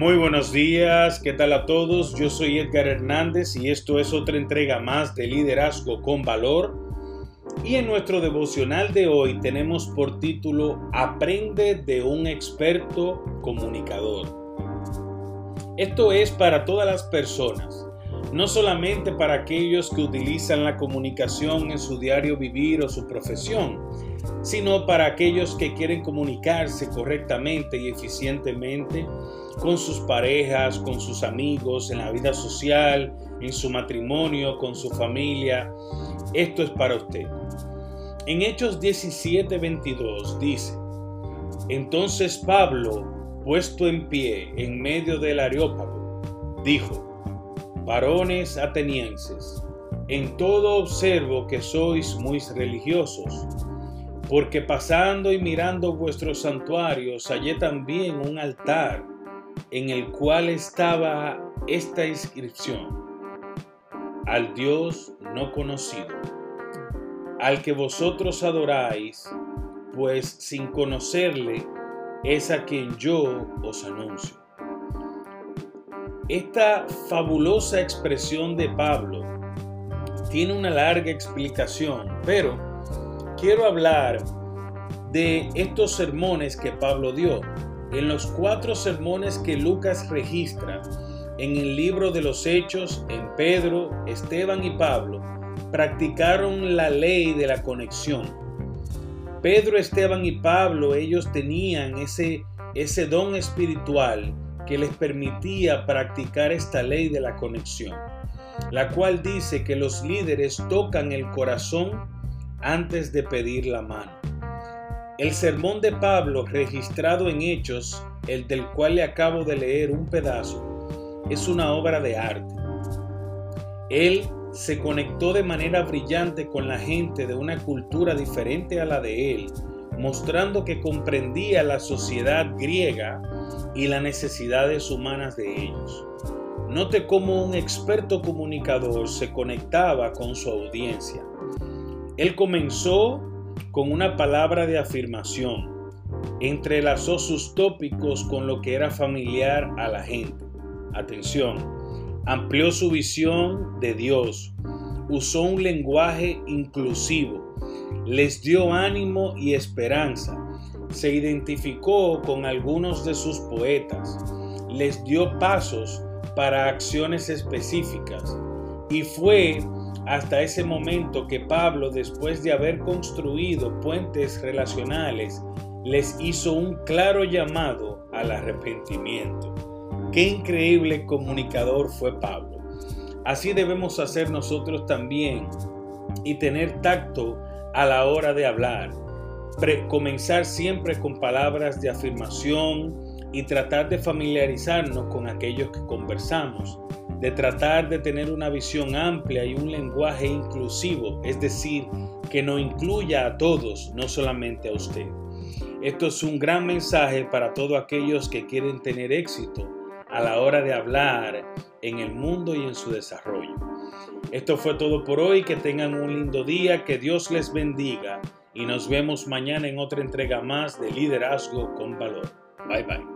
Muy buenos días, ¿qué tal a todos? Yo soy Edgar Hernández y esto es otra entrega más de Liderazgo con Valor. Y en nuestro devocional de hoy tenemos por título Aprende de un experto comunicador. Esto es para todas las personas, no solamente para aquellos que utilizan la comunicación en su diario vivir o su profesión, sino para aquellos que quieren comunicarse correctamente y eficientemente con sus parejas, con sus amigos, en la vida social, en su matrimonio, con su familia. Esto es para usted. En Hechos 17:22 dice, entonces Pablo, puesto en pie en medio del areópago, dijo, varones atenienses, en todo observo que sois muy religiosos porque pasando y mirando vuestros santuarios hallé también un altar en el cual estaba esta inscripción, al Dios no conocido, al que vosotros adoráis, pues sin conocerle es a quien yo os anuncio. Esta fabulosa expresión de Pablo tiene una larga explicación, pero quiero hablar de estos sermones que Pablo dio. En los cuatro sermones que Lucas registra en el libro de los Hechos, en Pedro, Esteban y Pablo, practicaron la ley de la conexión. Pedro, Esteban y Pablo, ellos tenían ese, ese don espiritual que les permitía practicar esta ley de la conexión, la cual dice que los líderes tocan el corazón antes de pedir la mano. El sermón de Pablo registrado en Hechos, el del cual le acabo de leer un pedazo, es una obra de arte. Él se conectó de manera brillante con la gente de una cultura diferente a la de él, mostrando que comprendía la sociedad griega y las necesidades humanas de ellos. Note cómo un experto comunicador se conectaba con su audiencia. Él comenzó con una palabra de afirmación, entrelazó sus tópicos con lo que era familiar a la gente. Atención, amplió su visión de Dios, usó un lenguaje inclusivo, les dio ánimo y esperanza, se identificó con algunos de sus poetas, les dio pasos para acciones específicas y fue hasta ese momento que Pablo, después de haber construido puentes relacionales, les hizo un claro llamado al arrepentimiento. Qué increíble comunicador fue Pablo. Así debemos hacer nosotros también y tener tacto a la hora de hablar. comenzar siempre con palabras de afirmación y tratar de familiarizarnos con aquellos que conversamos de tratar de tener una visión amplia y un lenguaje inclusivo, es decir, que no incluya a todos, no solamente a usted. Esto es un gran mensaje para todos aquellos que quieren tener éxito a la hora de hablar en el mundo y en su desarrollo. Esto fue todo por hoy, que tengan un lindo día, que Dios les bendiga y nos vemos mañana en otra entrega más de Liderazgo con Valor. Bye bye.